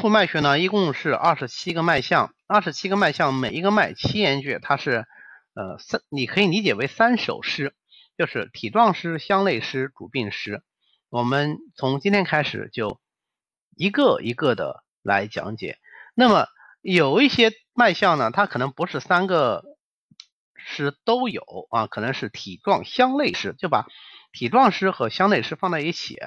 复脉穴呢，一共是二十七个脉象，二十七个脉象，每一个脉七言诀，它是呃三，你可以理解为三首诗，就是体状诗、相类诗、主病诗。我们从今天开始就一个一个的来讲解。那么有一些脉象呢，它可能不是三个诗都有啊，可能是体状相类诗，就把体状诗和相类诗放在一起。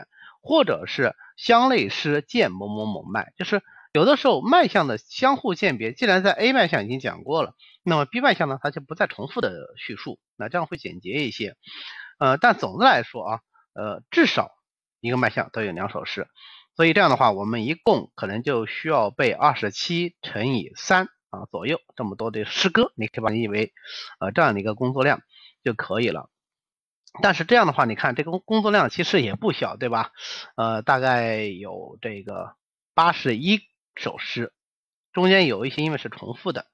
或者是相类诗见某某某脉，就是有的时候脉象的相互鉴别，既然在 A 脉象已经讲过了，那么 B 脉象呢，它就不再重复的叙述，那这样会简洁一些。呃，但总的来说啊，呃，至少一个脉象都有两首诗，所以这样的话，我们一共可能就需要背二十七乘以三啊左右这么多的诗歌，你可以把它理解为呃这样的一个工作量就可以了。但是这样的话，你看这个工作量其实也不小，对吧？呃，大概有这个八十一首诗，中间有一些因为是重复的。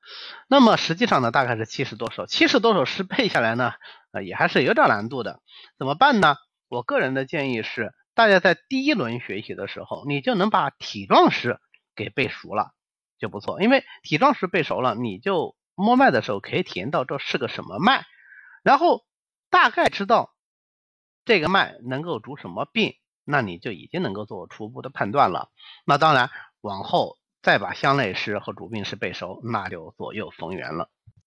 那么实际上呢，大概是七十多首，七十多首诗背下来呢，呃，也还是有点难度的。怎么办呢？我个人的建议是，大家在第一轮学习的时候，你就能把体状诗给背熟了就不错，因为体状诗背熟了，你就摸脉的时候可以体验到这是个什么脉，然后。大概知道这个脉能够主什么病，那你就已经能够做初步的判断了。那当然，往后再把相类师和主病师背熟，那就左右逢源了。